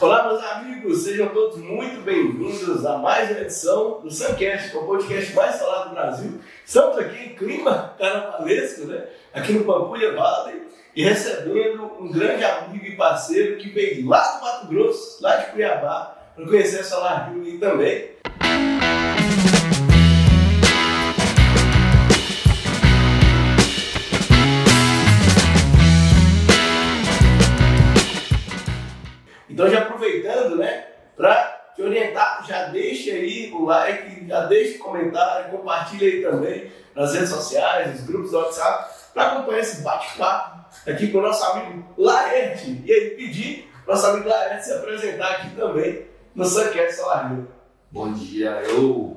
Olá, meus amigos, sejam todos muito bem-vindos a mais uma edição do Suncast, que é o podcast mais falado do Brasil. Estamos aqui em clima carnavalesco, né? Aqui no Pampulha Valley e recebendo um grande amigo e parceiro que veio lá do Mato Grosso, lá de Cuiabá, para conhecer a Solar Rio também. Então já aproveitando, né, para te orientar, já deixa aí o like, já deixa o comentário, compartilha aí também nas redes sociais, nos grupos do WhatsApp, para acompanhar esse bate-papo aqui com o nosso amigo Laerte. E aí pedir nosso amigo Laerte se apresentar aqui também no Suncast Salário. Bom dia, eu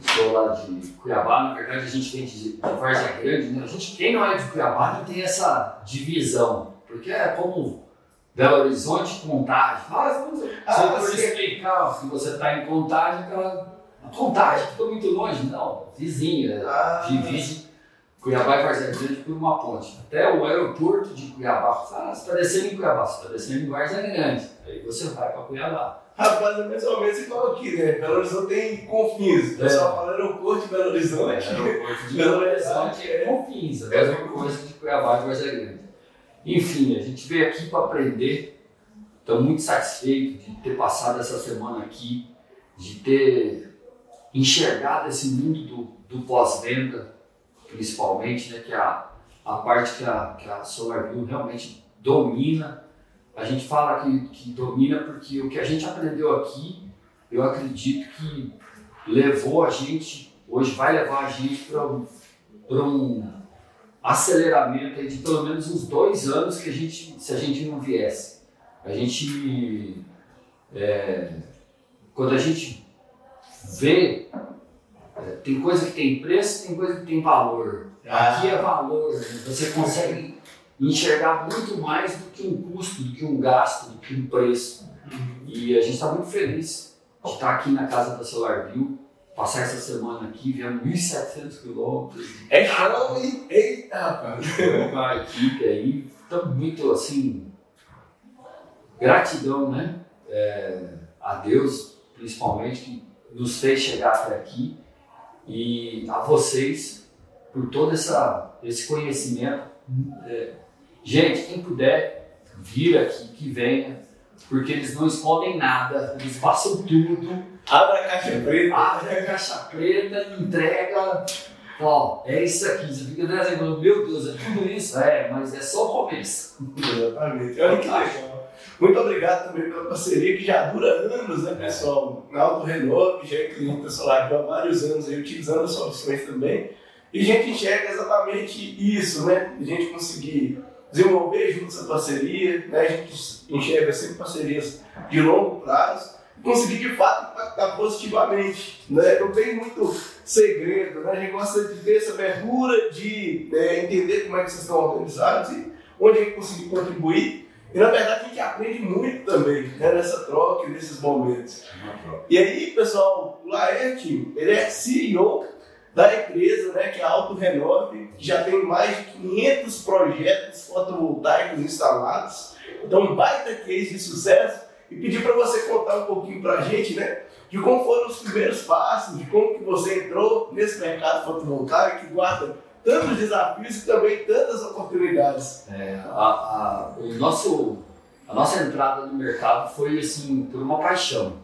sou lá de Cuiabá, na verdade a gente tem de, de Grande, né? A gente, quem não é de Cuiabá não tem essa divisão, porque é como Belo Horizonte, Contagem. Vamos, ah, se eu for explicar que você está em Contagem, aquela Contagem ficou muito longe. Não, vizinha, ah. divide Cuiabá e Várzea Grande por uma ponte. Até o aeroporto de Cuiabá. Ah, você está descendo em Cuiabá, você está descendo em Várzea Grande. Aí você vai para Cuiabá. Rapaz, é mais ou menos igual aqui, né? Belo Horizonte tem confins. O pessoal é. fala aeroporto de Belo Horizonte. É, aeroporto de Belo Horizonte é confins. A mesma coisa de Cuiabá e Várzea Grande. Enfim, a gente veio aqui para aprender. Estou muito satisfeito de ter passado essa semana aqui, de ter enxergado esse mundo do, do pós-venda, principalmente, né, que é a, a parte que a, que a SolarView realmente domina. A gente fala que, que domina porque o que a gente aprendeu aqui, eu acredito que levou a gente, hoje vai levar a gente para um, um aceleramento de pelo menos uns dois anos que a gente, se a gente não viesse. A gente, é, quando a gente vê, é, tem coisa que tem preço, tem coisa que tem valor. Ah. Aqui é valor, você consegue enxergar muito mais do que um custo, do que um gasto, do que um preço. E a gente está muito feliz de estar aqui na casa da SolarView passar essa semana aqui, viemos 1.700 quilômetros. É show? Eita, rapaz! A equipe aí, estamos muito assim, gratidão, né? É, a Deus, principalmente, que nos fez chegar até aqui e a vocês por todo essa, esse conhecimento. É, gente, quem puder vir aqui, que venha, porque eles não escondem nada, eles passam tudo Abre a caixa preta. Abre a caixa preta, entrega. Ó, é isso aqui. Você fica dizendo, meu Deus, é tudo isso? É, mas é só o começo. Exatamente. Olha que legal. Muito obrigado também pela parceria que já dura anos, né, pessoal? Na Auto Renove, já é cliente da Solar há vários anos aí, utilizando as soluções também. E a gente enxerga exatamente isso, né? A gente conseguir desenvolver junto essa parceria, né? A gente enxerga sempre parcerias de longo prazo conseguir de fato impactar positivamente. Né? Não tem muito segredo, né? a gente gosta de ter essa abertura, de né, entender como é que vocês estão organizados e onde a gente conseguir contribuir. E na verdade a gente aprende muito também né, nessa troca e nesses momentos. E aí, pessoal, o Laerte, ele é CEO da empresa, né, que é a Auto Renove, que já tem mais de 500 projetos fotovoltaicos instalados. Então, baita case de sucesso e pedir para você contar um pouquinho para a gente, né, de como foram os primeiros passos, de como que você entrou nesse mercado fotovoltaico que guarda tantos desafios e também tantas oportunidades. É, a, a, o nosso, a nossa entrada no mercado foi assim por uma paixão.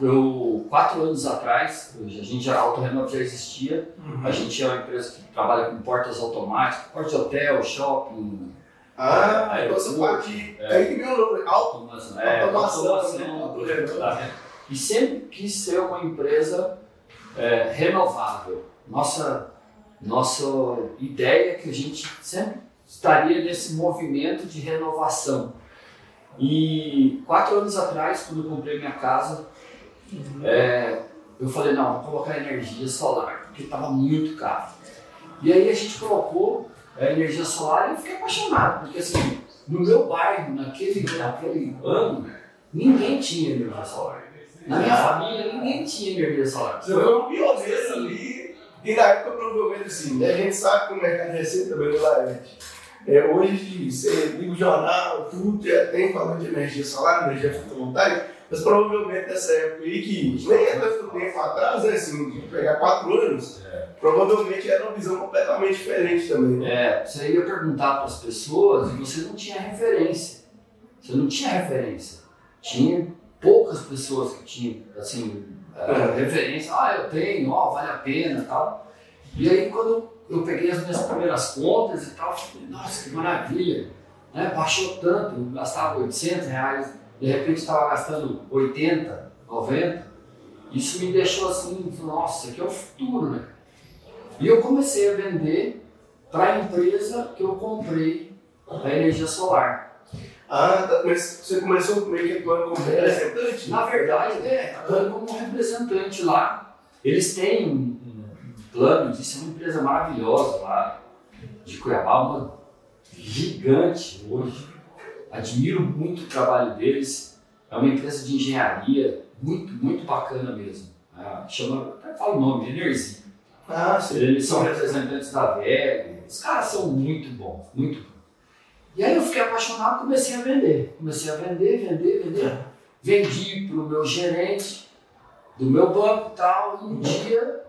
Eu, quatro anos atrás, a gente já, a Auto já existia, uhum. a gente é uma empresa que trabalha com portas automáticas, porta de hotel, shopping, ah, aí então essa parte. É. Aí que vem o nome, automação. É, automação. automação né? tá. E sempre quis ser uma empresa é, renovável. Nossa, nossa ideia é que a gente sempre estaria nesse movimento de renovação. E quatro anos atrás, quando eu comprei minha casa, uhum. é, eu falei, não, vou colocar energia solar, porque estava muito caro. E aí a gente colocou a energia solar e eu fiquei apaixonado, porque assim, no meu bairro, naquele, naquele ano, ninguém tinha energia solar. Na minha família, ninguém tinha energia solar. Você foi um pioneiro ali, e na época provavelmente assim, a gente sabe que o mercado recente também no Laerte. É, hoje você liga o jornal, tudo, tem falando de energia solar, energia fotovoltaica, mas provavelmente nessa época aí, que nem é tanto tempo atrás, né, assim, pegar quatro anos, é. provavelmente era uma visão completamente diferente também. Né? É, você ia perguntar para as pessoas e você não tinha referência. Você não tinha referência. Tinha poucas pessoas que tinham, assim, é. referência. Ah, eu tenho, ó, vale a pena tal. E aí, quando eu peguei as minhas primeiras contas e tal, falei, nossa, que maravilha. Né? Baixou tanto, eu gastava 800 reais, de repente estava gastando 80, 90. Isso me deixou assim, nossa, aqui é o futuro, né? E eu comecei a vender para a empresa que eu comprei a energia solar. Ah, tá, mas você começou meio que atuando como representante? Na verdade, é, atuando como representante lá. Eles têm planos, isso é uma empresa maravilhosa lá de Cuiabá, uma gigante hoje. Admiro muito o trabalho deles. É uma empresa de engenharia muito, muito bacana mesmo. É, chama, até fala o nome, Energia. Ah, sim. Eles são representantes da VEG. Os caras são muito bons, muito bons. E aí eu fiquei apaixonado comecei a vender. Comecei a vender, vender, vender. É. Vendi para o meu gerente do meu banco e tal. E um dia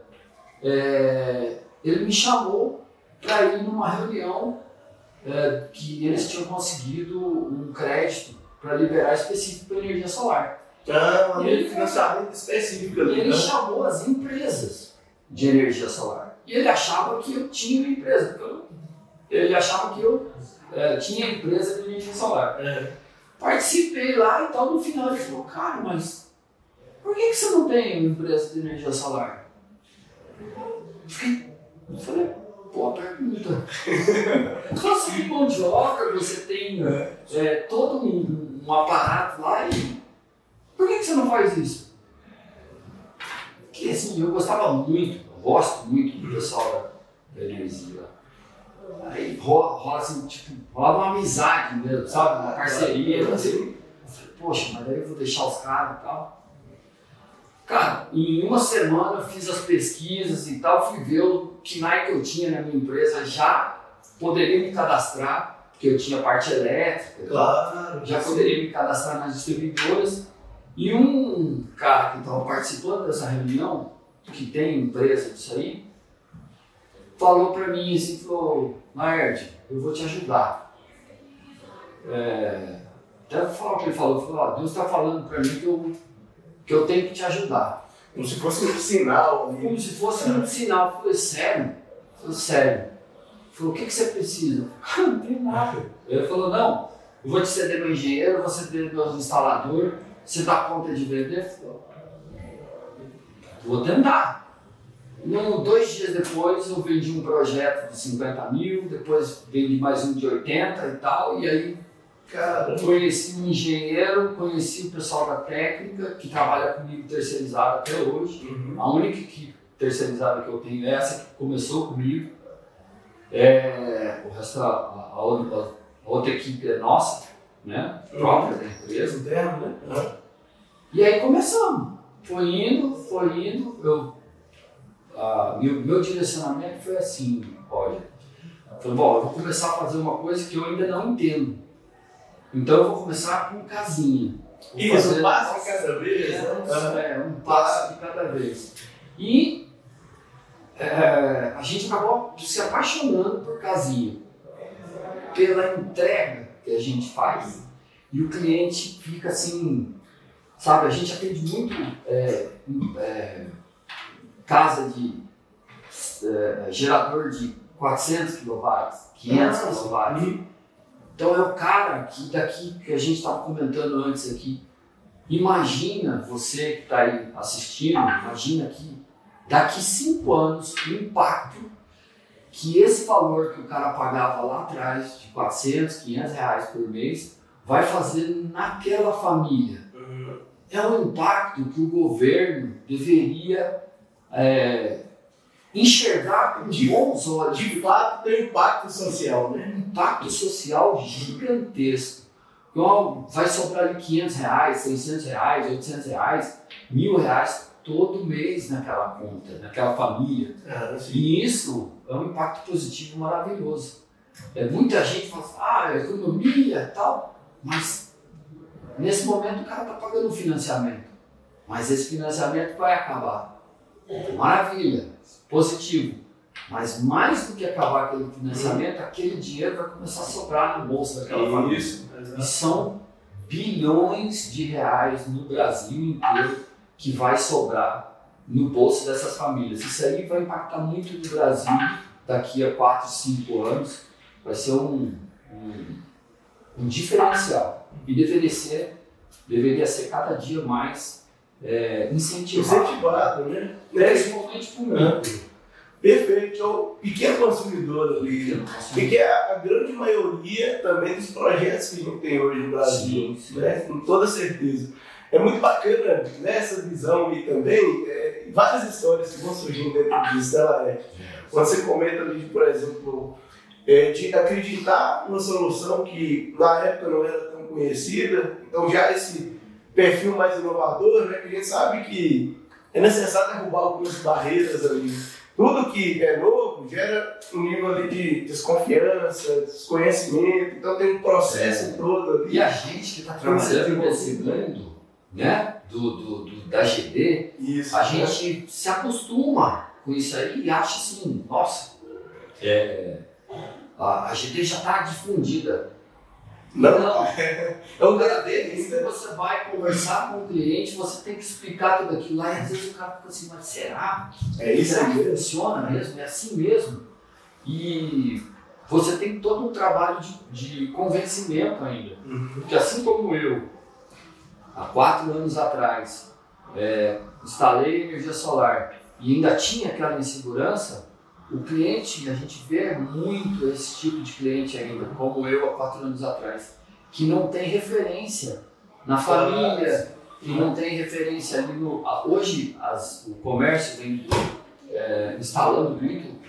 é, ele me chamou para ir numa reunião é, que eles tinham conseguido um crédito para liberar específico para energia solar. Ah, um ele financiamento específico ali. E ele né? chamou as empresas de energia solar. E ele achava que eu tinha uma empresa. ele achava que eu é, tinha empresa de energia solar. É. Participei lá e tal. No final ele falou: Cara, mas por que, que você não tem uma empresa de energia solar? Eu falei, boa pergunta. Você tem mão de obra, você tem é. todo um, um, aparato lá e por que, que você não faz isso? Porque assim, eu gostava muito, eu gosto muito do pessoal da, energia Aí rola, rola assim, tipo, rola uma amizade mesmo, sabe? Uma parceria. Assim. Eu falei, poxa, mas daí eu vou deixar os caras e tal. Cara, em uma semana eu fiz as pesquisas e tal, fui ver o que mais que eu tinha na minha empresa, já poderia me cadastrar, porque eu tinha parte elétrica, claro, já poderia me cadastrar nas distribuidoras. E um cara que estava participando dessa reunião, que tem empresa disso aí, falou para mim assim, falou, Naerd, eu vou te ajudar. É, até falar o que ele falou, falou, ah, Deus está falando para mim que eu que eu tenho que te ajudar. Como se fosse um sinal. Como se fosse um sinal. Eu falei, sério? Eu falei, sério. Falou, o que, que você precisa? Eu não tem nada. Ele falou, não, eu vou te ceder meu engenheiro, vou ceder meu instalador, você dá conta de vender? Falei, vou tentar. No, dois dias depois eu vendi um projeto de 50 mil, depois vendi mais um de 80 e tal, e aí Cara, conheci um engenheiro, conheci o pessoal da técnica, que trabalha comigo terceirizado até hoje. Uhum. A única equipe terceirizada que eu tenho é essa que começou comigo. É, o resto, a, a, a, outra equipe é nossa, né? Uhum. própria da empresa. Interno, né? Uhum. E aí começamos. Foi indo, foi indo. Eu, a, meu, meu direcionamento foi assim, Roger. Falei, bom, eu vou começar a fazer uma coisa que eu ainda não entendo. Então eu vou começar com casinha. Vou Isso, um passo de cada vez. É, é, um passo de cada vez. E é, a gente acabou se apaixonando por casinha, pela entrega que a gente faz. E o cliente fica assim, sabe, a gente atende muito é, é casa de é, gerador de 400 kW, 500 kW. Então é o cara que daqui que a gente estava comentando antes aqui. Imagina você que está aí assistindo, imagina que daqui cinco anos o impacto que esse valor que o cara pagava lá atrás, de 400, 500 reais por mês, vai fazer naquela família. Uhum. É um impacto que o governo deveria é, enxergar com de, bons olhos. De fato, tem impacto social, né? Impacto social gigantesco. Então, vai sobrar ali 500 reais, 600 reais, 800 reais, mil reais todo mês naquela conta, naquela família. Ah, e isso é um impacto positivo maravilhoso. é, muita gente fala assim, ah, economia e tal, mas nesse momento o cara está pagando um financiamento. Mas esse financiamento vai acabar. Maravilha, positivo. Mas mais do que acabar aquele financiamento, aquele dinheiro vai começar a sobrar no bolso daquela família. Isso. E são bilhões de reais no Brasil inteiro que vai sobrar no bolso dessas famílias. Isso aí vai impactar muito no Brasil daqui a 4, 5 anos. Vai ser um, um, um diferencial. E deveria ser, deveria ser cada dia mais é, incentivado. Incentivado, né? Principalmente por mim. Perfeito, é o pequeno consumidor ali, que é a, a, grande maioria também dos projetos que a gente tem hoje no Brasil, sim, sim. Né? com toda certeza. É muito bacana nessa visão e também é, várias histórias que vão surgindo dentro disso, ela é. Quando você comenta ali, por exemplo, é, de acreditar numa solução que na época não era tão conhecida, então já esse perfil mais inovador, né, que a gente sabe que é necessário derrubar algumas barreiras ali. Tudo que é novo gera um nível ali de desconfiança, desconhecimento, então tem um processo é. todo ali. E a gente que está trabalhando nesse mundo, né, do, do, do, da GD, isso, a gente se acostuma com isso aí e acha assim, nossa, é, a, a GD já está difundida. Não, não. é o cara dele. Se você vai conversar com o cliente, você tem que explicar tudo aquilo lá. E às vezes o cara fica assim, mas será? É isso será que funciona mesmo? É assim mesmo? E você tem todo um trabalho de, de convencimento ainda. Uhum. Porque assim como eu, há quatro anos atrás, é, instalei energia solar e ainda tinha aquela insegurança, o cliente, a gente vê muito esse tipo de cliente ainda, como eu há quatro anos atrás, que não tem referência na família, que não tem referência ali no. Hoje as, o comércio vem é, instalando muito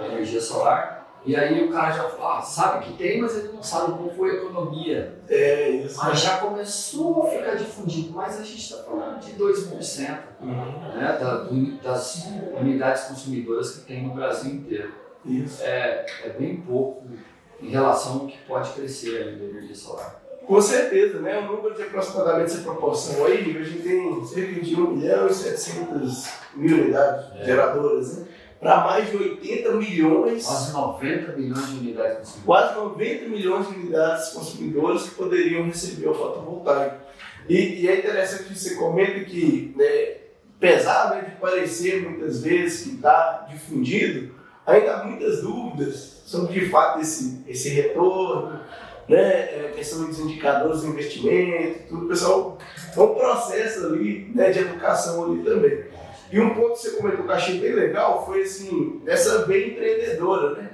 energia solar e aí o cara já fala, ah, sabe que tem, mas ele não sabe como foi a economia. É, isso. Mas já começou a ficar difundido, mas a gente está falando de 2%, uhum. né, da, das unidades consumidoras que tem no Brasil inteiro. Isso. É, é bem pouco em relação ao que pode crescer da energia solar. Com certeza, né? O número de aproximadamente essa proporção aí, a gente tem cerca de 1 milhão e 700 mil unidades é. geradoras, né? Para mais de 80 milhões. Quase 90 milhões de unidades consumidoras. Quase 90 milhões de unidades consumidoras que poderiam receber o fotovoltaico. E, e é interessante que você comenta que, né, apesar né, de parecer muitas vezes que está difundido, ainda há muitas dúvidas sobre de fato esse, esse retorno, né, é, questão dos indicadores do investimento, tudo. Pessoal, é um processo ali né, de educação ali também. E um ponto que você comentou que eu achei bem legal foi assim, essa veia empreendedora, né?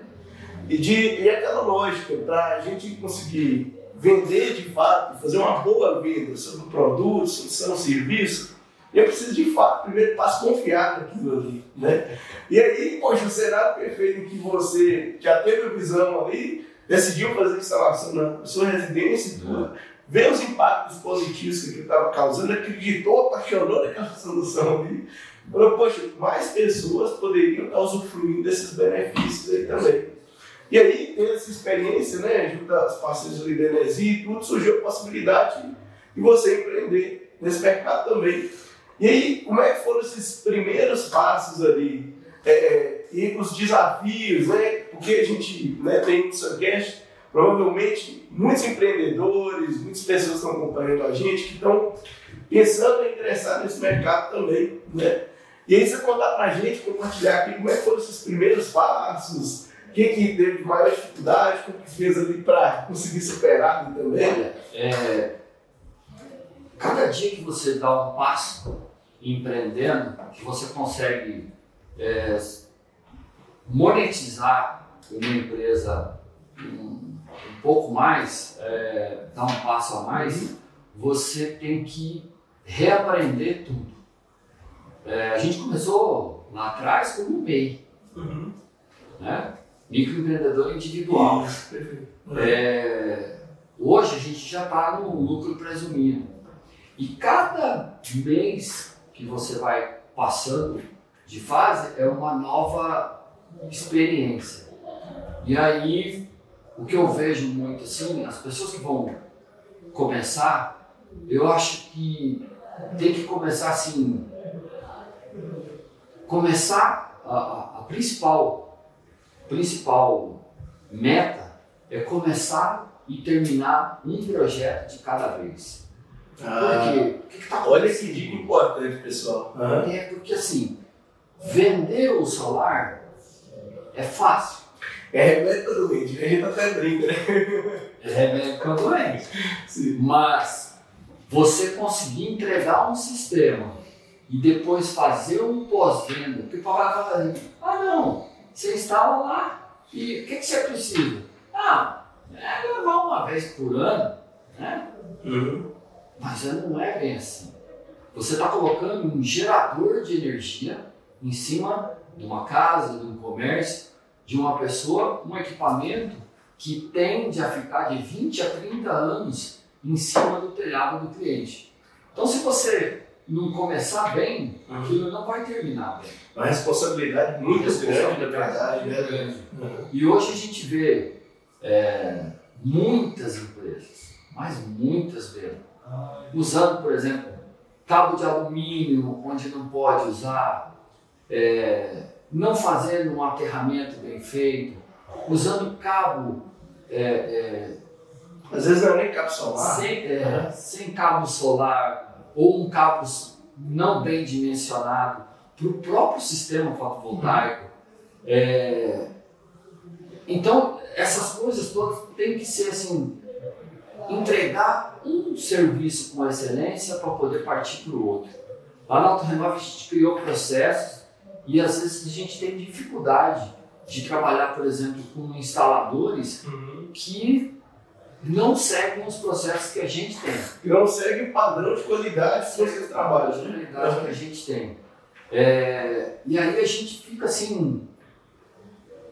E, de, e aquela lógica, para a gente conseguir vender de fato, fazer uma boa venda sobre o produto, sobre seu serviço, eu preciso de fato, primeiro passo, confiar naquilo ali, né? E aí, poxa, o cenário perfeito em que você já teve a visão ali, decidiu fazer a instalação na sua residência e tudo, vê os impactos positivos que aquilo estava causando, acreditou, apaixonou naquela solução ali, Falou, poxa, mais pessoas poderiam estar usufruindo desses benefícios aí também. E aí, tendo essa experiência, né, junto às parceiros ali da Enesi e tudo, surgiu a possibilidade de você empreender nesse mercado também. E aí, como é que foram esses primeiros passos ali? É, é e os desafios, né? Porque a gente né, tem no Suncast, provavelmente, muitos empreendedores, muitas pessoas estão acompanhando a gente que estão pensando em ingressar nesse mercado também, né? E aí você contar pra gente, compartilhar aqui como é que foram esses primeiros passos, o que, que teve de maior dificuldade, como que fez ali para conseguir superar também. Olha, é, cada dia que você dá um passo empreendendo, que você consegue é, monetizar uma empresa um, um pouco mais, é, dar um passo a mais, você tem que reaprender tudo. É, a gente começou lá atrás como um MEI, uhum. né? microempreendedor individual. É, hoje a gente já está no lucro presumido. E cada mês que você vai passando de fase é uma nova experiência. E aí o que eu vejo muito assim, as pessoas que vão começar, eu acho que tem que começar assim, começar a, a, a principal, principal meta é começar e terminar um projeto de cada vez. Ah, Por quê? O que, que tá olha que dica importante, pessoal. É porque assim, vender o solar é fácil. É remédio para doente, a gente até brinca, né? É remédio para doente. Mas você conseguir entregar um sistema e depois fazer um pós-venda, porque o papai vai fazer, ah não, você instala lá e o que, que você precisa? Ah, é levar uma vez por ano, né? Uhum. Mas não é bem assim. Você está colocando um gerador de energia em cima de uma casa, de um comércio, de uma pessoa, um equipamento que tende a ficar de 20 a 30 anos em cima do telhado do cliente. Então, se você não começar bem, aquilo não vai terminar bem. Uma responsabilidade muito grande, na verdade, né? grande. Uhum. E hoje a gente vê é, muitas empresas, mas muitas mesmo, usando, por exemplo, cabo de alumínio onde não pode usar, é, não fazendo um aterramento bem feito, usando cabo é, é, Às vezes não é nem cabo solar. sem, é, sem cabo solar ou um cabo não bem dimensionado para o próprio sistema fotovoltaico. É, então, essas coisas todas têm que ser assim, entregar um serviço com excelência para poder partir para o outro. Lá na a gente criou processos e às vezes a gente tem dificuldade de trabalhar, por exemplo, com instaladores Uhum. que não seguem os processos que a gente tem. E não segue o padrão de qualidade que vocês trabalham, né? qualidade que a gente tem. É, e aí a gente fica assim,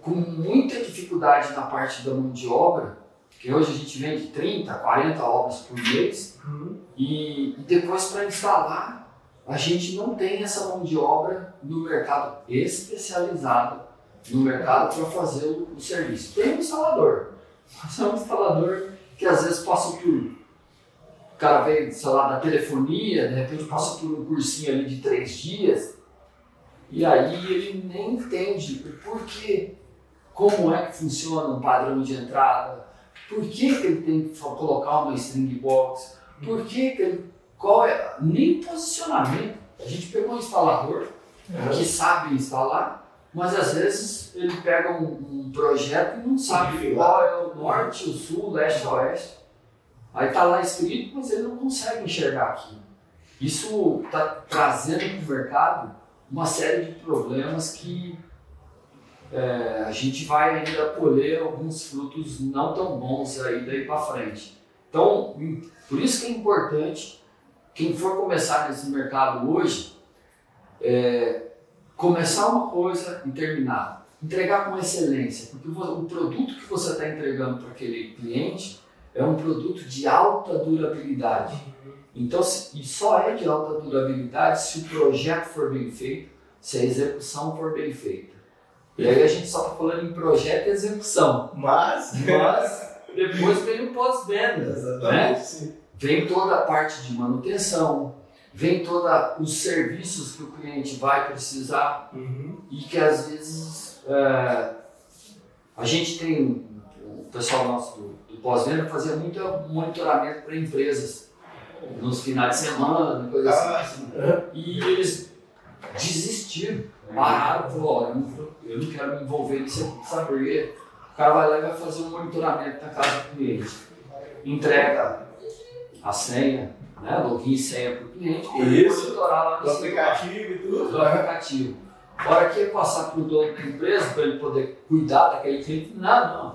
com muita dificuldade na parte da mão de obra, que hoje a gente vende 30, 40 obras por mês, Uhum. e, e depois para instalar, a gente não tem essa mão de obra no mercado especializado, no mercado para fazer o, o serviço. Tem um instalador, mas é um instalador que às vezes passa por. O cara vem, sei lá, da telefonia, de repente passa por um cursinho ali de três dias, e aí ele nem entende o porquê, como é que funciona um padrão de entrada, por que, que ele tem que colocar uma string box, por que, que ele. Qual é. Nem posicionamento. A gente pegou um instalador que sabe instalar, mas às vezes ele pega um, um projeto e não sabe qual é o norte, o sul, o leste, o oeste. Aí tá lá escrito, mas ele não consegue enxergar aquilo. Isso está trazendo para o mercado uma série de problemas que é, a gente vai ainda colher alguns frutos não tão bons aí daí para frente. Então, por isso que é importante quem for começar nesse mercado hoje, é, começar uma coisa e terminar. Entregar com excelência, porque o produto que você está entregando para aquele cliente é um produto de alta durabilidade. Então, se- e só é de alta durabilidade se o projeto for bem feito, se a execução for bem feita. E aí a gente só está falando em projeto e execução. Mas. Mas depois vem o pós-venda. né? Sim. Vem toda a parte de manutenção, vem todos os serviços que o cliente vai precisar Uhum. e que às vezes é, a gente tem, o pessoal nosso do, do pós-venda fazia muito monitoramento para empresas nos finais de semana, coisa assim. Ah. E eles desistiram, pararam, falaram, "Ó, eu não, eu não quero me envolver nisso aqui, sabe por quê? O cara vai lá e vai fazer um monitoramento na casa do cliente. Entrega a senha, né, login e senha para o cliente, Isso. monitorar lá no Do aplicativo e tudo. do aplicativo. A hora que passar para o dono da empresa, para ele poder cuidar daquele cliente, não, não.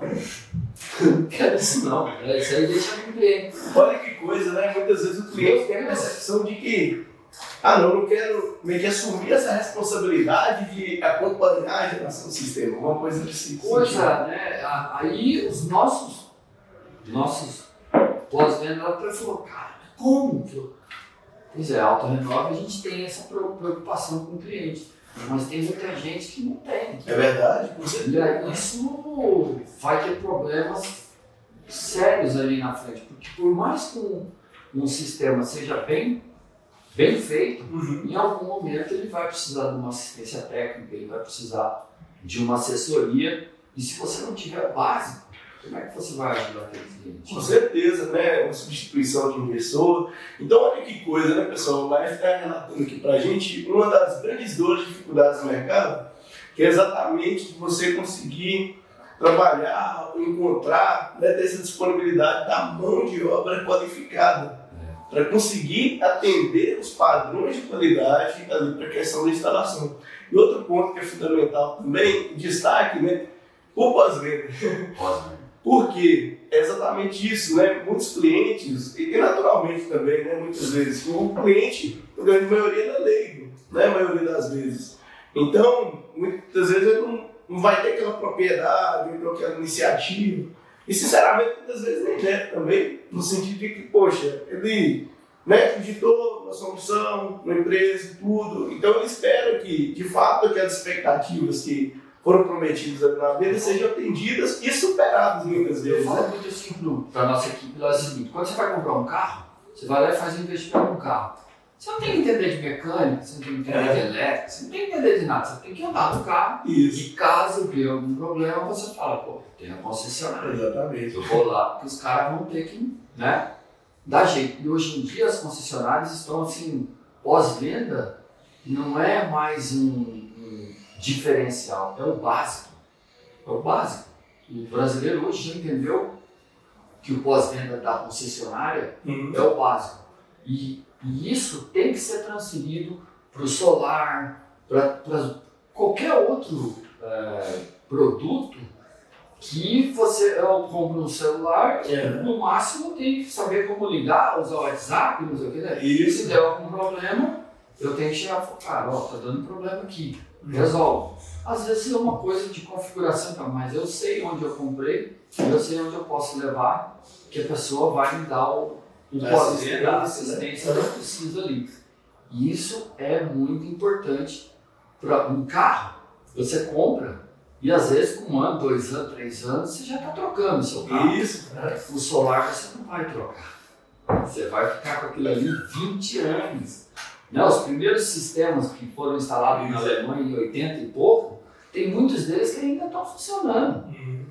Não quero isso não. É, Isso aí deixa no cliente. Olha que coisa, né? Muitas vezes o cliente tem a percepção de que, ah, não, eu não quero meio que assumir essa responsabilidade de acompanhar a geração do sistema, alguma coisa desse sentido. Coisa, né? Aí os nossos, nossos pós-venda, ela falou, cara, como? Falou, Pois é, a Auto Renove a gente tem essa preocupação com o cliente. Mas tem muita gente que não tem. É verdade, com certeza. Aí isso vai ter problemas sérios ali na frente, porque por mais que um, um sistema seja bem, bem feito, Uhum. em algum momento ele vai precisar de uma assistência técnica, ele vai precisar de uma assessoria, e se você não tiver básico, como é que você vai ajudar aquele cliente? Com certeza, né? Uma substituição de inversor. Então, olha que coisa, né, pessoal? Vai ficar relatando aqui pra gente uma das grandes dores e dificuldades do mercado, que é exatamente você conseguir trabalhar, encontrar, né, ter essa disponibilidade da mão de obra qualificada para conseguir atender os padrões de qualidade ali para a questão da instalação. E outro ponto que é fundamental também, destaque, né, o pós-venda. Pós-venda. Porque é exatamente isso, né? Muitos clientes, e naturalmente também, né? Muitas vezes, o cliente, a grande maioria, é leigo, né? A maioria das vezes. Então, muitas vezes ele não, não vai ter aquela propriedade, tem aquela iniciativa. E, sinceramente, muitas vezes nem quer também, no sentido de que, poxa, ele né, acreditou na solução, na empresa tudo. Então, ele espera que, de fato, aquelas expectativas que foram prometidas ali na venda sejam atendidas e superadas muitas Eu vezes. falo Né? muito assim para a nossa equipe lá é o seguinte: quando você vai comprar um carro, você vai lá e faz um investimento num carro. Você não tem que entender de mecânica, você não tem que entender É. de elétrica, você não tem que entender de nada, você tem que andar no carro. Isso. E caso vier algum problema, você fala, pô, tem a concessionária. Exatamente. Eu vou lá, porque os caras vão ter que, né, dar jeito. E hoje em dia as concessionárias estão assim, pós-venda, não é mais um diferencial, é o básico. É o básico. O brasileiro hoje já entendeu que o pós-venda da concessionária Uhum. é o básico. E, e isso tem que ser transferido para o solar, para qualquer outro eh, produto que você eu compro um celular, É. no máximo tem que saber como ligar, usar o WhatsApp, não sei o que. Né? Isso. Se der algum problema, eu tenho que chegar e falar, cara, ó, tá dando problema aqui, resolve. Às vezes é uma coisa de configuração, tá? mas eu sei onde eu comprei, eu sei onde eu posso levar, que a pessoa vai me dar o, o a assistência, né? assistência que eu preciso ali. E isso é muito importante para um carro. Você compra e às vezes com um ano, dois anos, três anos, você já está trocando o seu carro. Isso. né? O solar você não vai trocar. Você vai ficar com aquilo ali 20 anos. Né? Os primeiros sistemas que foram instalados na. Alemanha em 80 e pouco, tem muitos deles que ainda estão funcionando. Uhum.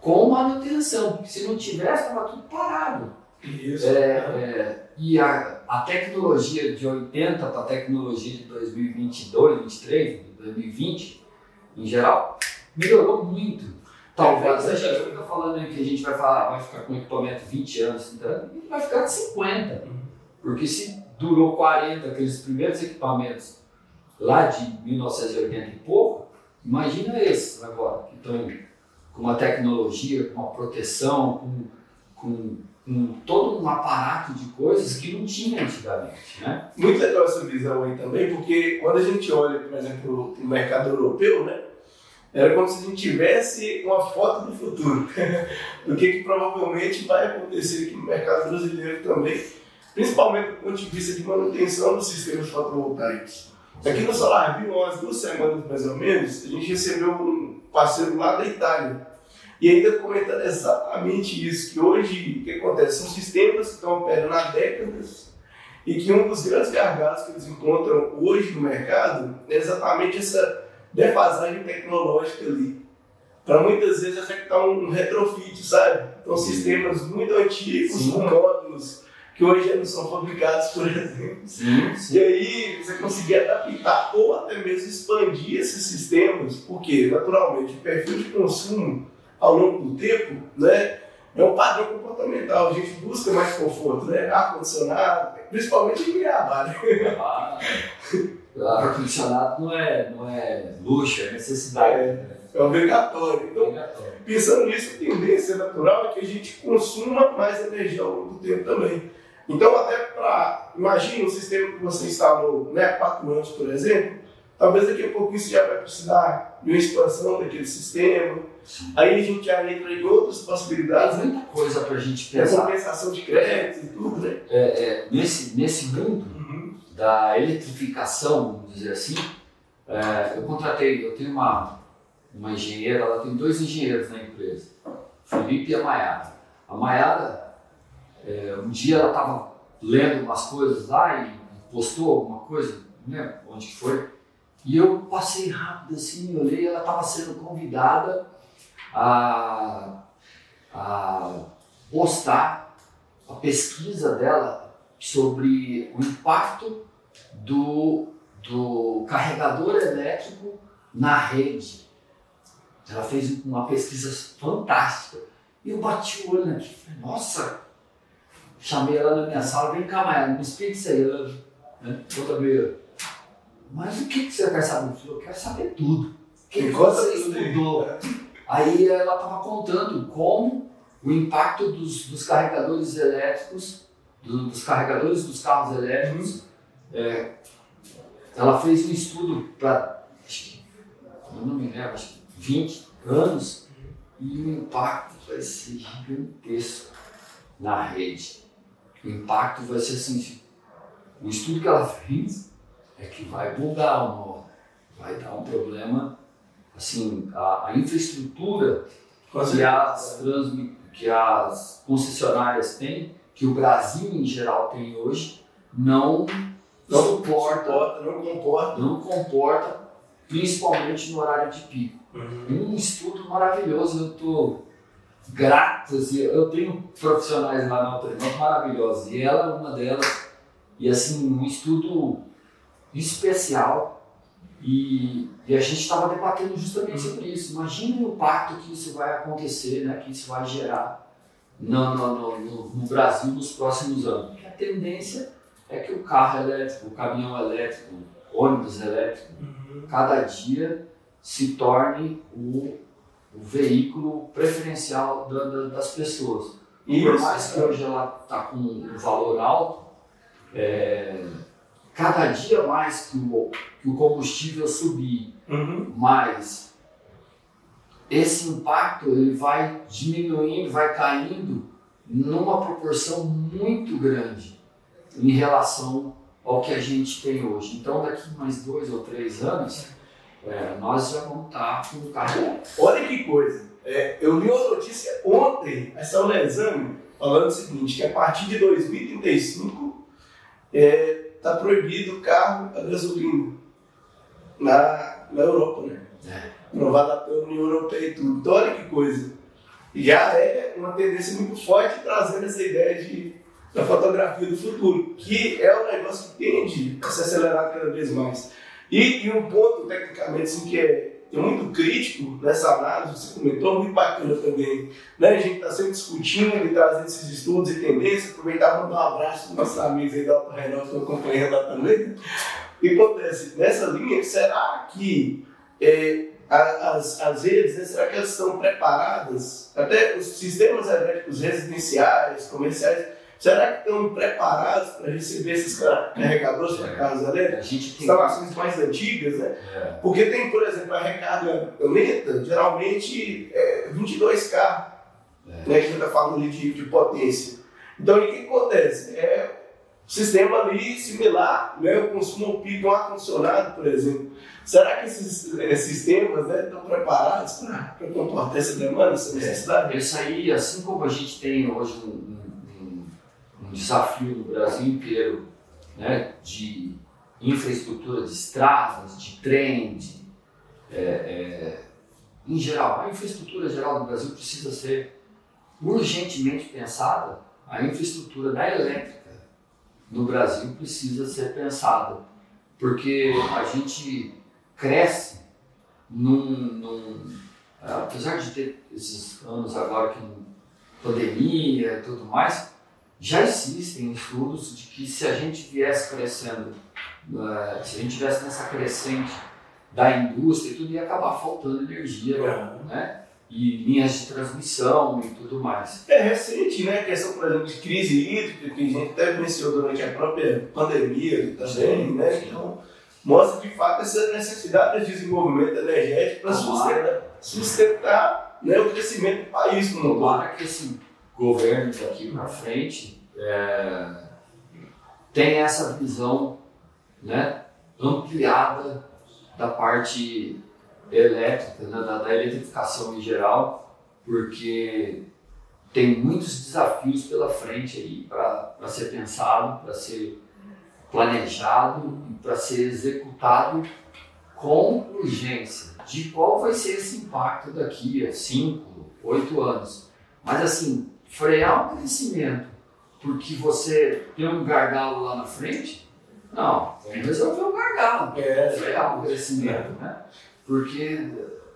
Com manutenção, porque se não tivesse, estava tudo parado. Isso. É, é, e a, a tecnologia de 80 para a tecnologia de 2022, 2023, 2020, em geral, melhorou muito. Talvez a gente fica falando aí que a gente vai falar, vai ficar com equipamento 20 anos, 30 anos, ele vai ficar de 50. Porque se durou 40, aqueles primeiros equipamentos lá de 1980 e pouco, imagina esses agora, que estão com uma tecnologia, com uma proteção, com, com, com todo um aparato de coisas que não tinha antigamente, né? Muito legal essa visão aí também, porque quando a gente olha, por exemplo, o mercado europeu, né? Era como se a gente tivesse uma foto do futuro, do que, que provavelmente vai acontecer aqui no mercado brasileiro também, principalmente do ponto de vista de manutenção dos sistemas fotovoltaicos. Aqui no Solar há umas duas semanas mais ou menos, a gente recebeu um parceiro lá da Itália. E ainda comentando exatamente isso, que hoje o que acontece? São sistemas que estão operando há décadas e que um dos grandes gargalos que eles encontram hoje no mercado é exatamente essa defasagem tecnológica ali. Para muitas vezes afetar um retrofit, sabe? Então, sistemas muito antigos, Sim. com módulos que hoje não são fabricados, por exemplo. Sim, E aí você conseguir adaptar ou até mesmo expandir esses sistemas, porque naturalmente o perfil de consumo ao longo do tempo né, é um padrão comportamental. A gente busca mais conforto, né? Ar-condicionado, principalmente em Cuiabá. né? Ah, ar-condicionado não é, não é luxo, é necessidade. É. É obrigatório. Então, Obrigatório. pensando nisso, a tendência natural é que a gente consuma mais energia ao longo do tempo também. Então, até para. Imagina um sistema que você instalou né, há quatro anos, por exemplo, talvez daqui a pouco isso já vai precisar de uma expansão daquele sistema. Aí a gente já entra em outras possibilidades, Tem né? muita coisa para a gente A pensar. compensação de créditos e tudo, né? É, é, nesse, nesse mundo Uhum. da eletrificação, vamos dizer assim, é, eu contratei, eu tenho uma, uma engenheira, ela tem dois engenheiros na empresa, Felipe e a Maiara. A Mayara, é, um dia ela estava lendo umas coisas lá e postou alguma coisa, lembro onde que foi, e eu passei rápido assim, olhei, ela estava sendo convidada a, a postar a pesquisa dela sobre o impacto do, do carregador elétrico na rede. Ela fez uma pesquisa fantástica. E eu bati o olho naquilo falei, nossa! Chamei ela na minha sala, vem cá, Maia, me explica isso aí. Ela, né, outra meio, mas o que, que você quer saber? Eu falei, eu quero saber tudo. O que, que você estudou? Aí ela estava contando como o impacto dos, dos carregadores elétricos, do, dos carregadores dos carros elétricos. É, ela fez um estudo para, eu não me lembro, acho que 20 anos, e o impacto vai ser gigantesco na rede. O impacto vai ser assim, o estudo que ela fez é que vai bugar uma hora, vai dar um problema, assim, a, a infraestrutura que as, que as concessionárias têm, que o Brasil em geral tem hoje, não, não suporta, não comporta, não comporta, principalmente no horário de pico. Uhum. Um estudo maravilhoso, eu estou grato, assim, eu tenho profissionais lá na Autoridade maravilhosos, e ela é uma delas, e assim, um estudo especial, e, e a gente estava debatendo justamente sobre isso. Imagina o impacto que isso vai acontecer, né, que isso vai gerar no, no, no, no Brasil nos próximos anos. Porque a tendência é que o carro elétrico, o caminhão elétrico, ônibus elétrico, uhum. cada dia se torne o, o veículo preferencial da, da, das pessoas. E por mais que hoje ela está com um valor alto, é, cada dia mais que o, que o combustível subir, uhum. mais esse impacto ele vai diminuindo, vai caindo numa proporção muito grande em relação ao que a gente tem hoje. Então, daqui mais dois ou três anos, é, nós já vamos estar com o carro. Olha que coisa! É, eu li uma notícia ontem, essa exame, falando o seguinte: que a partir de 2035 é, está proibido o carro a gasolina na, na Europa, né? É. Aprovada pela União Europeia e tudo. Então, olha que coisa. Já é uma tendência muito forte trazendo essa ideia de, da fotografia do futuro, que é um negócio que tende a se acelerar cada vez mais. E, e um ponto, tecnicamente, assim, que é é muito crítico nessa análise, você comentou, muito bacana também. Né? A gente está sempre discutindo e trazendo esses estudos e tendências. Aproveitar para mandar um abraço para nossos amigos aí da Alta Renal, que estão acompanhando lá também. Que acontece? Nessa linha, será que é, as, as redes, né, será que elas estão preparadas? Até os sistemas elétricos residenciais, comerciais, Será que estão preparados para receber esses carregadores para casa elétrica? Instalações mais antigas, né? É. Porque tem, por exemplo, a recarga lenta, geralmente é 22K, é. né, que a gente está falando de, de potência. Então, o que acontece? É sistema ali similar, né? o consumo pico de um ar-condicionado, por exemplo. Será que esses, esses sistemas né, estão preparados para comportar essa demanda, essa necessidade? É, isso aí, assim como a gente tem hoje um desafio no Brasil inteiro né, de infraestrutura de estradas, de trem, de, é, é, em geral, a infraestrutura geral do Brasil precisa ser urgentemente pensada, a infraestrutura da elétrica no Brasil precisa ser pensada, porque a gente cresce num, num apesar de ter esses anos agora que pandemia e tudo mais, já existem estudos de que se a gente viesse crescendo, uh, se a gente tivesse nessa crescente da indústria e tudo, ia acabar faltando energia, é. né? E linhas de transmissão e tudo mais. É recente, né? A questão, por exemplo, de crise hídrica, que a gente até venceu durante a própria pandemia também, sim, né? Então, mostra de fato essa necessidade de desenvolvimento energético para sustentar, sustentar né, o crescimento do país. Tomara que assim, governo daqui para frente é, tem essa visão né, ampliada da parte elétrica, né, da, da, eletrificação em geral, porque tem muitos desafios pela frente aí para ser pensado, para ser planejado e para ser executado com urgência. De qual vai ser esse impacto daqui a 5, 8 anos. Mas assim, frear o crescimento porque você tem um gargalo lá na frente, não, vamos resolver o gargalo, É. frear o crescimento, né? Porque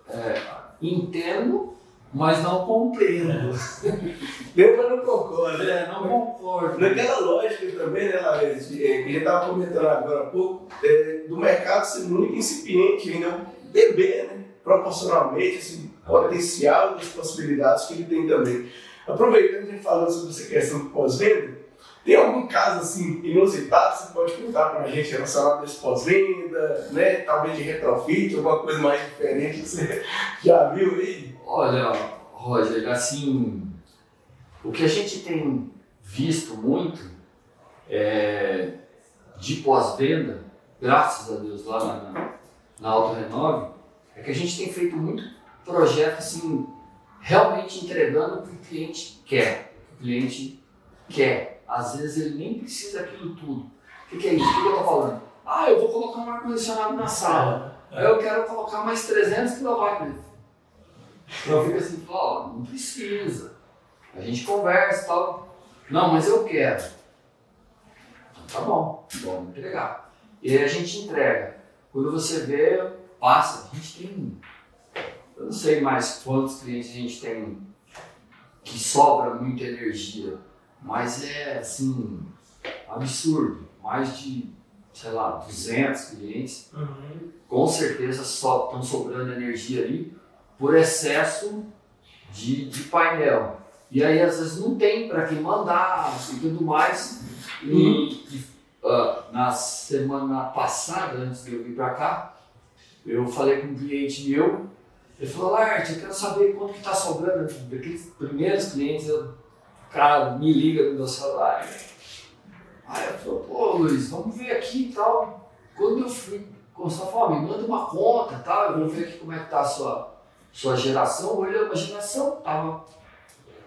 é, entendo, mas não compreendo. Eu mas não concordo, né? É, não concordo. Naquela lógica também, né, Larissa, que a gente estava comentando agora há pouco, é, do mercado ser muito incipiente, ainda um bebê, né? Proporcionalmente, assim, potencial das possibilidades que ele tem também. Aproveitando gente falando sobre essa questão do pós-venda, tem algum caso assim inusitado que você pode contar para a gente relacionado a esse pós-venda, né? Talvez de retrofit, alguma coisa mais diferente que você já viu aí? Olha, Roger, assim, o que a gente tem visto muito é, de pós-venda, graças a Deus lá na, na Auto Renove, é que a gente tem feito muito projeto assim, realmente entregando o que o cliente quer. O cliente quer. Às vezes ele nem precisa daquilo tudo. O que, que é isso? O que, que eu estou falando? Ah, eu vou colocar um ar-condicionado na sala. Aí eu quero colocar mais 300 kW. Eu fico assim, ó, não precisa. A gente conversa e tal. Não, mas eu quero. Então, tá bom, vamos entregar. E aí a gente entrega. Quando você vê, passa. A gente tem, eu não sei mais quantos clientes a gente tem que sobra muita energia, mas é assim, absurdo. Mais de, sei lá, 200 clientes com certeza só estão sobrando energia ali por excesso de, de painel. E aí às vezes não tem para quem mandar e tudo mais. E, e, ah, na semana passada, antes de eu vir para cá, eu falei com um cliente meu, ele falou, Larte, eu quero saber quanto que está sobrando daqueles primeiros clientes, eu, cara me liga no meu celular. Aí eu falei, pô Luiz, vamos ver aqui e tal. Quando eu fui Gustavo falou, me manda uma conta, tá? Eu vou ver aqui como é que tá a sua, sua geração. Olha, a geração tava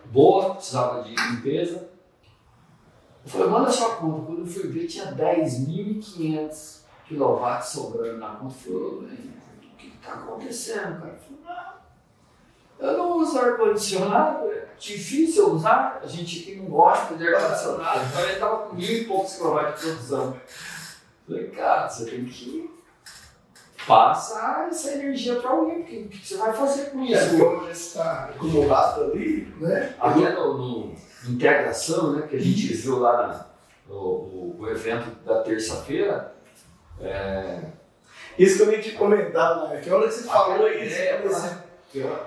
boa, precisava de limpeza. Eu falei, manda a sua conta. Quando eu fui ver, tinha 10.500 kW sobrando na conta. Eu falei, está acontecendo, cara? Eu falei, não, eu não uso ar-condicionado, é difícil usar. A gente que não gosta de ar-condicionado. Então ele estava com mil e poucos quilowatts de produção. Eu falei, cara, você tem que passar essa energia para alguém, porque o que você vai fazer com É, isso? como está acumulado ali, né? Até no, no integração, né, que a gente viu lá na, no, o, o evento da terça-feira, é, Isso que eu ia te comentar, né? Que hora que você falou isso, é,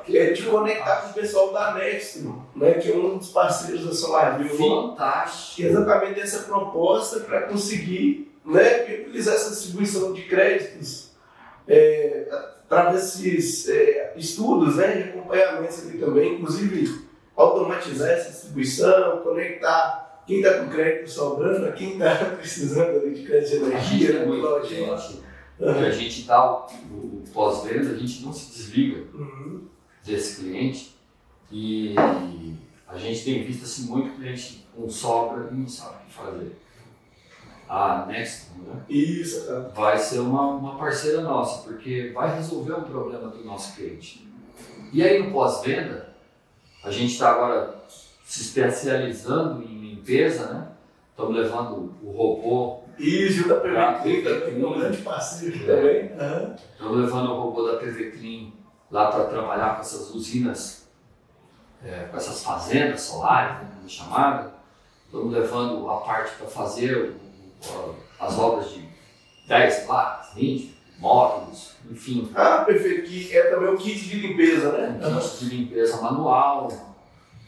que é te conectar com o pessoal da Nextro, né? Que é um dos parceiros da SolarView. Fantástico. exatamente essa proposta para conseguir né, utilizar essa distribuição de créditos é, através desses é, estudos, né, de acompanhamentos ali também, inclusive automatizar essa distribuição, conectar quem está com crédito sobrando a quem está precisando ali de crédito de energia, né, muito Cláudio? gente, que a gente dá o, o pós-venda, a gente não se desliga Uhum. desse cliente e a gente tem visto assim, muito cliente com sobra e não sabe o que fazer. A Next, né? Isso, cara. vai ser uma, uma parceira nossa, porque vai resolver um problema do nosso cliente. E aí no pós-venda, a gente está agora se especializando em limpeza, né? Estamos levando o robô, E Gil da Ah, PVC também, PVC. um grande parceiro aqui É. também. Estamos levando o robô da PV Clean lá para trabalhar com essas usinas, é, com essas fazendas solares, né, chamada. Estamos levando a parte para fazer as obras de 10 placas, 20 módulos, enfim, Ah, perfeito, que é também o kit de limpeza, né? um kit de limpeza manual.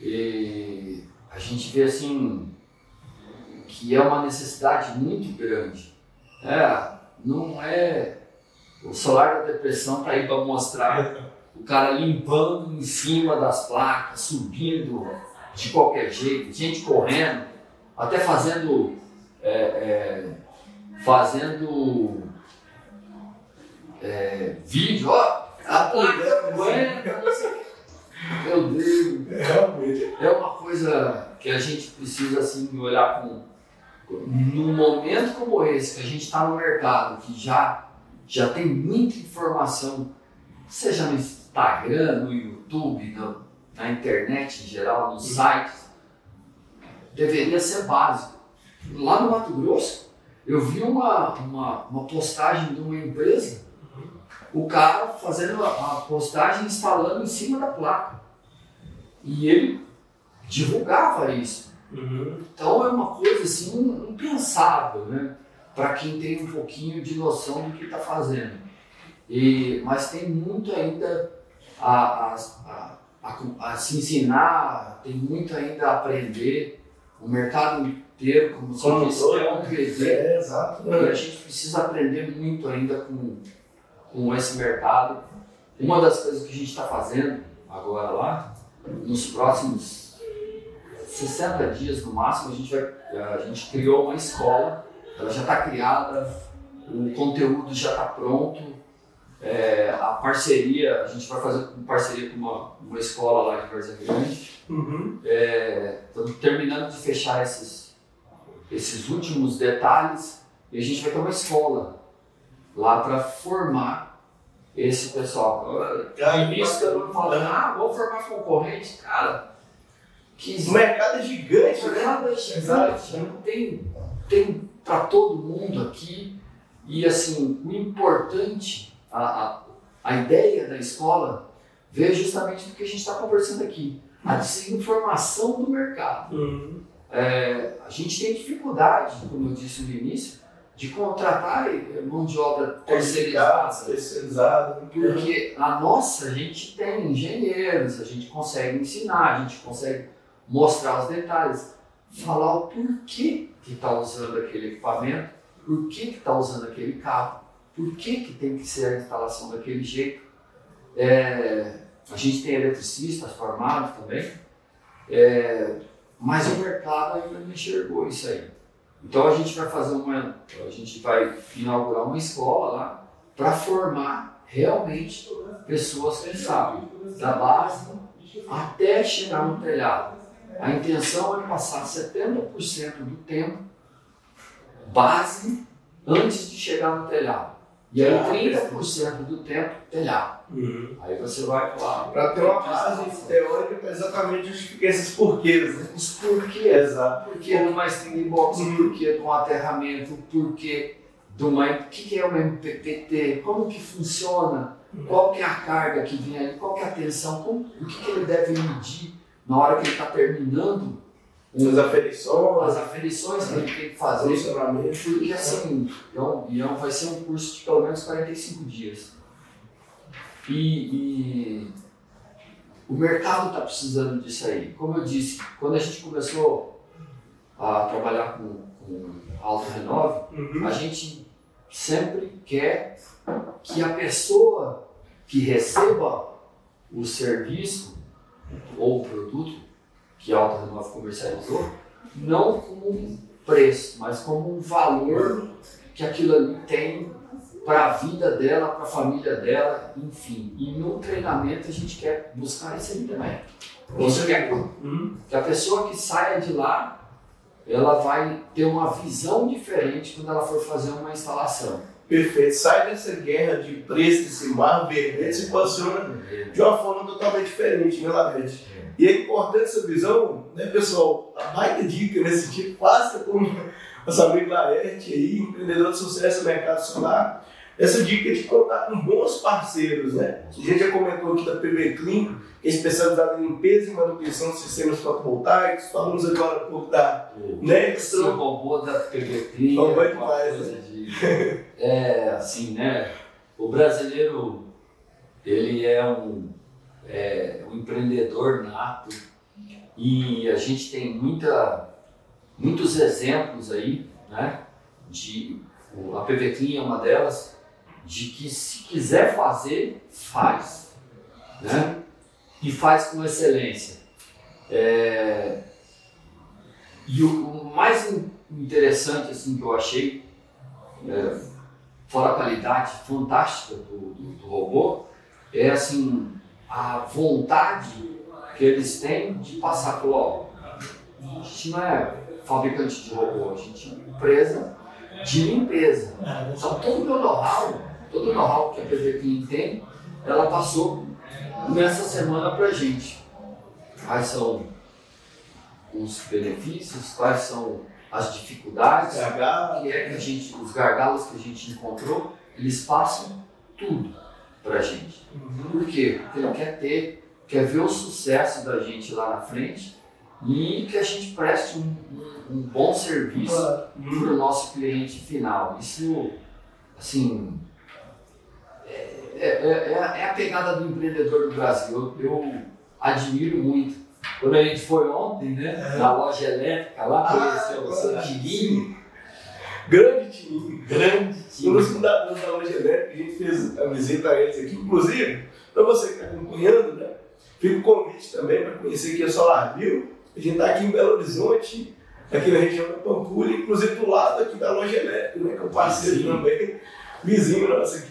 E a gente vê assim que é uma necessidade muito grande. É, não é o solar da depressão para ir para mostrar o cara limpando em cima das placas, subindo de qualquer jeito, gente correndo, até fazendo é, é, fazendo é, vídeo, ó, a placa aguenta, não sei o quê. Meu Deus! É. É uma coisa que a gente precisa assim olhar com. Num momento como esse, que a gente está no mercado, que já, já tem muita informação, seja no Instagram, no YouTube, no, na internet em geral, nos sites, deveria ser básico. Lá no Mato Grosso, eu vi uma, uma, uma postagem de uma empresa, o cara fazendo a, a postagem instalando em cima da placa. E ele divulgava isso. Uhum. Então é uma coisa assim impensável, né? Para quem tem um pouquinho de noção do que está fazendo. E, mas tem muito ainda a, a, a, a, se ensinar, tem muito ainda a aprender. O mercado inteiro, como você disse, é um bebê. É, exato. E a gente precisa aprender muito ainda com, com esse mercado. Uma das coisas que a gente está fazendo agora lá, nos próximos 60 dias no máximo, a gente, vai, a gente criou uma escola, ela já está criada, o conteúdo já está pronto, é, a parceria, a gente vai fazer parceria com uma, uma escola lá de Varza Grande. Uhum. É, estamos terminando de fechar esses, esses últimos detalhes e a gente vai ter uma escola lá para formar esse pessoal. No início eu falando, ah, vou formar concorrente, cara. Que... O mercado é gigante, o né? mercado é gigante, né? tem, tem para todo mundo aqui. E assim, o importante a, a, a ideia da escola veio justamente do que a gente está conversando aqui, a desinformação do mercado. Uhum. É, a gente tem dificuldade, como eu disse no início, de contratar mão de obra terceirizada. terceirizada. Porque a nossa, a gente tem engenheiros, a gente consegue ensinar, a gente consegue mostrar os detalhes, falar o porquê que está usando aquele equipamento, por que está usando aquele carro por que, que tem que ser a instalação daquele jeito. É, a gente tem eletricistas formados também, é, mas o mercado ainda não enxergou isso aí. Então a gente vai fazer uma, a gente vai inaugurar uma escola lá para formar realmente pessoas que sabem, da base até chegar no telhado. A intenção é passar 70% do tempo base antes de chegar no telhado. E aí 30% do tempo telhado. Uhum. Aí você vai falar. Para ter uma base teórica exatamente justificar esses porquês, né? Os porquês. Exato. Porquê de uma string box, uhum. porquê de um aterramento, porquê de uma. O que é uma MPPT? Como que funciona? Uhum. Qual que é a carga que vem ali? Qual que é a tensão? Como, o que, que ele deve medir na hora que ele está terminando as aferições. As aferições que a gente tem que fazer. Porque assim, então, então vai ser um curso de pelo menos 45 dias. E, e o mercado está precisando disso aí. Como eu disse, quando a gente começou a trabalhar com, com Auto Renove, uhum. a gente sempre quer que a pessoa que receba o serviço ou o produto que a Alta Renova comercializou, não como um preço, mas como um valor que aquilo ali tem para a vida dela, para a família dela, enfim. E no treinamento a gente quer buscar isso aí também. Você quer uhum. que a pessoa que saia de lá, ela vai ter uma visão diferente quando ela for fazer uma instalação. Perfeito. Sai dessa guerra de preço, desse mar vermelho, se posiciona de uma forma totalmente diferente, né, Lavete? E é importante essa visão, né, pessoal? A baita dica nesse tipo, faça como nosso amigo Laerte aí, empreendedor de sucesso no mercado solar. Essa dica de contar com bons parceiros, né? A gente já comentou aqui da PV Clean, que é especializada em limpeza e manutenção de sistemas fotovoltaicos. Falamos agora um pouco da Nextron. Sim, o robô da PV Clean. Robô é demais, né? De, é, assim, né? O brasileiro, ele é um é, um empreendedor nato e a gente tem muita, muitos exemplos aí, né? De, a PV Clean é uma delas, de que se quiser fazer, faz, né? E faz com excelência. É, e o, mais interessante assim que eu achei, é, fora a qualidade fantástica do, do, do robô, é assim a vontade que eles têm de passar por, ó, a gente não é fabricante de robô, a gente é empresa de limpeza. Então todo o meu know-how, todo o know-how que a PV Clean tem, ela passou nessa semana pra gente. Quais são os benefícios, quais são as dificuldades, Gargalo. que é que a gente, os gargalos que a gente encontrou, eles passam tudo pra gente. Por quê? Porque ele quer ter, quer ver o sucesso da gente lá na frente e que a gente preste um, um- um bom serviço para o nosso cliente final. Isso, assim, é, é- é- é a pegada do empreendedor do Brasil. Eu, eu admiro muito. Quando a gente foi ontem, né, na loja elétrica lá, conheceu o seu Tirinho, Grande time. grande time. dos fundadores da loja elétrica, a gente fez a visita a eles aqui. Inclusive, para você que está acompanhando, né, fica o convite também para conhecer aqui a Solar View. A gente está aqui em Belo Horizonte, aqui na região da Pampulha, inclusive do lado aqui da loja elétrica, né, que é um parceiro Vizinho. também,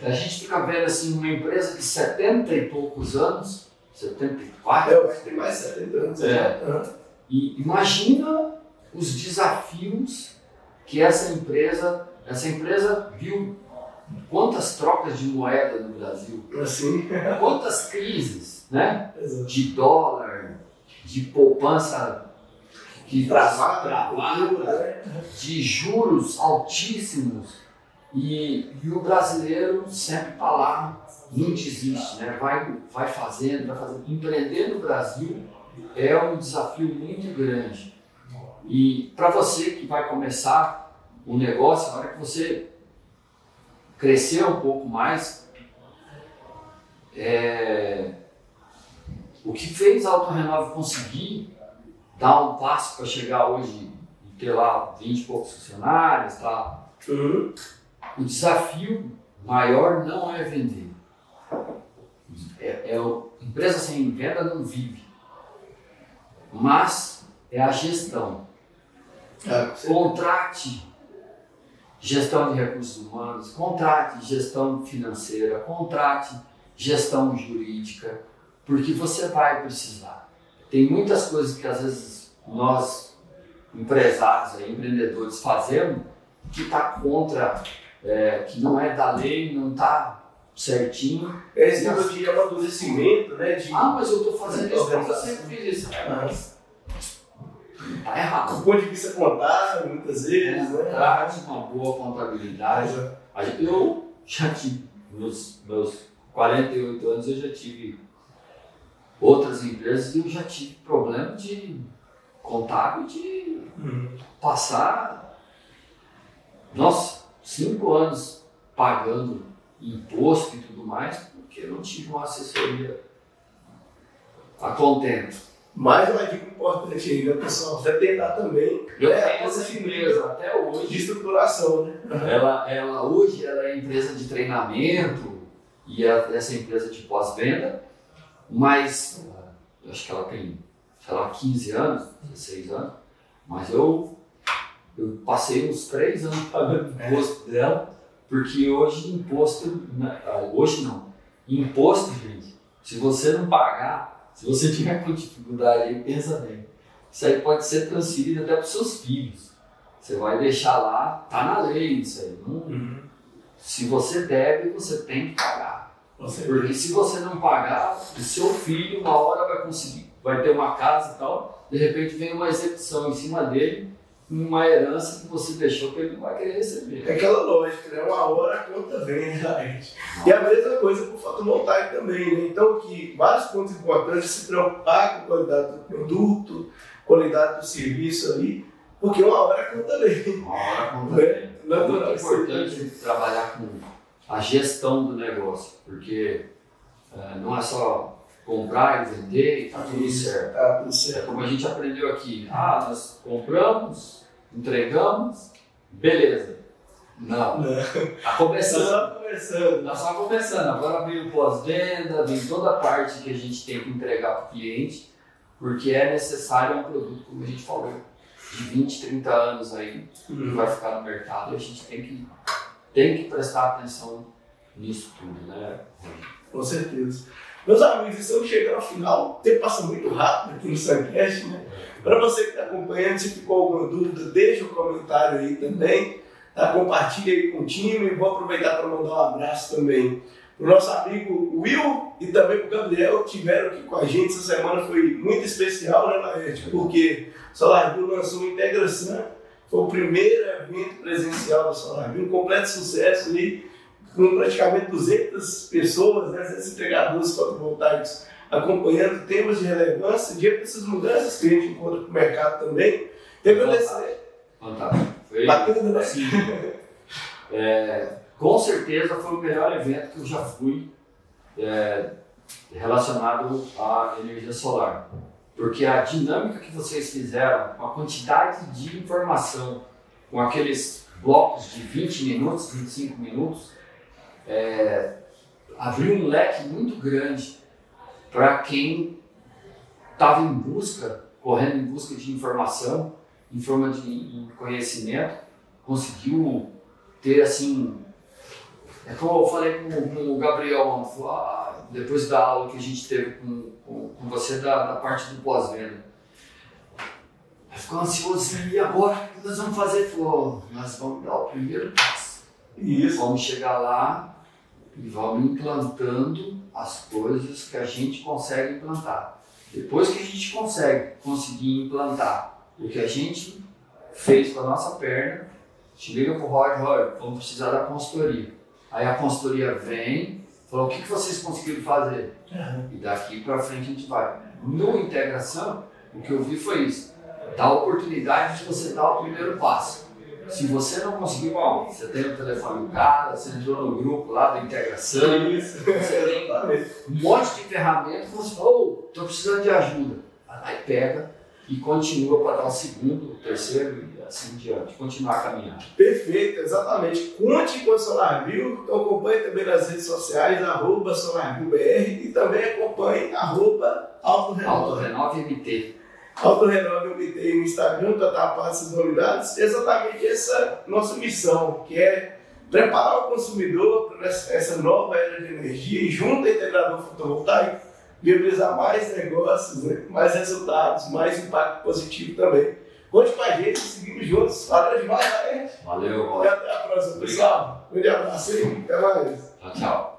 A gente fica vendo assim uma empresa de 70 e poucos anos, 74, É, eu acho que tem mais de 70 anos. É. né? Aham. E imagina os desafios que essa empresa, essa empresa viu quantas trocas de moeda no Brasil, Assim. quantas crises, né? Exato. De dólar, de poupança que Travado, travada, né? de juros altíssimos e, e o brasileiro sempre para lá não desiste, né? vai, vai fazendo, vai fazendo. Empreender no Brasil é um desafio muito grande. E para você que vai começar o negócio, na hora que você crescer um pouco mais, é, o que fez a Autorrenove conseguir dar um passo para chegar hoje e ter lá 20 e poucos funcionários, tá? Uhum. O desafio maior não é vender. É, é o- empresa sem venda não vive. Mas é a gestão. Você- Contrate gestão de recursos humanos, contrate gestão financeira, contrate gestão jurídica, porque você vai precisar. Tem muitas coisas que às vezes nós, empresários, aí, empreendedores, fazemos que está contra, é, que não é da lei, não está certinho. É esse nível de amadurecimento, né? De... Ah, mas eu estou fazendo isso porque eu sempre fiz isso. Ah, Está errado. do ponto de vista contábil, muitas vezes, né? Contrate uma boa contabilidade. Eu já tive, nos meus 48 anos, eu já tive outras empresas e eu já tive problema de contábil de Uhum. passar, nossa, cinco anos pagando imposto e tudo mais, porque eu não tive uma assessoria a contento. Mais uma dica importante aí, né, pessoal? Você tentar também Eu né, tenho essa empresa até hoje. de estruturação, né? Ela, ela hoje ela é empresa de treinamento e é essa empresa de pós-venda, mas eu acho que ela tem, sei lá, 15 anos, 16 anos, mas eu, eu passei uns 3 anos pagando imposto dela, porque hoje imposto, né, ah, hoje não, imposto, gente, se você não pagar, se você tiver com dificuldade aí, pensa bem, isso aí pode ser transferido até para os seus filhos. Você vai deixar lá, tá na lei isso aí. Não- Uhum. se você deve, você tem que pagar. Você Porque se você não pagar, o seu filho uma hora vai conseguir, vai ter uma casa e tal, de repente vem uma execução em cima dele, uma herança que você deixou que ele não vai querer receber. É aquela lógica, né? Uma hora a conta vem, né, gente? E a mesma coisa com o fotovoltaico também, né? Então, que vários pontos importantes se preocupar com a qualidade do produto, qualidade do serviço ali, porque uma hora a conta vem. Uma hora a conta É, vem. É natural muito importante trabalhar com a gestão do negócio, porque eh, não é só comprar e vender e tá tudo certo. Tá tudo É certo. como a gente aprendeu aqui. Ah, nós compramos, entregamos, beleza. Não, Não. tá Tá começando. só conversando. Nós só começando. Agora vem o pós-venda, vem toda a parte que a gente tem que entregar para o cliente, porque é necessário um produto, como a gente falou, de 20, 30 anos aí, que vai ficar no mercado e a gente tem que, tem que prestar atenção nisso tudo, né? Com certeza. Meus amigos, estamos chegando ao final. O tempo passa muito rápido aqui no Suncast, né? Para você que está acompanhando, se ficou alguma dúvida, deixa um comentário aí também. Tá? Compartilha aí com o time. Vou aproveitar para mandar um abraço também o nosso amigo Will e também o Gabriel tiveram aqui com a gente. Essa semana foi muito especial, né, Laerte? Porque o Solar Bill lançou uma integração. Foi o primeiro evento presencial do Solar Bill, um completo sucesso ali, com praticamente 200 pessoas, né, 200 entregadores fotovoltaicos acompanhando temas de relevância diante dessas mudanças que a gente encontra no mercado também. E agradecer. Fantástico. Foi Bacana, né? Sim. É, com certeza foi o melhor evento que eu já fui é, relacionado à energia solar. Porque a dinâmica que vocês fizeram, com a quantidade de informação, com aqueles blocos de 20 minutos, 25 minutos, é, abriu um leque muito grande para quem estava em busca, correndo em busca de informação, em forma de conhecimento, conseguiu ter assim é como eu falei com, com o Gabriel ah, depois da aula que a gente teve com, com, com você da, da, parte do pós-venda. Ficou ansioso e agora o que nós vamos fazer? Falou, nós vamos dar o primeiro passo. Isso. Vamos chegar lá e vamos implantando as coisas que a gente consegue implantar. Depois que a gente consegue conseguir implantar o que a gente fez com a nossa perna, a gente liga para o Roger, Roger, vamos precisar da consultoria. Aí a consultoria vem, falou o que, que vocês conseguiram fazer? Uhum. E daqui para frente a gente vai. No integração, o que eu vi foi isso. Dá a oportunidade de você dar o primeiro passo. Se você não conseguiu, bom, você tem o telefone do cara, você entrou no grupo lá da integração, Isso. você tem um monte de ferramentas, você fala, oh, estou precisando de ajuda. Aí pega e continua para dar o segundo, o terceiro e assim diante, continuar a caminhar. Perfeito, exatamente. Conte com a SolarView, então acompanhe também nas redes sociais, arroba SolarViewBR e também acompanhe arroba. AutoRenove MT no Instagram para estar a par dessas novidades. Exatamente essa nossa missão, que é preparar o consumidor para essa nova era de energia e junto ao integrador fotovoltaico viabilizar mais negócios, né? mais resultados, mais impacto positivo também. Conte com a gente, seguimos juntos. Valeu demais, Valeu, E até a próxima, pessoal. Um grande abraço aí, até mais. Tchau, tchau.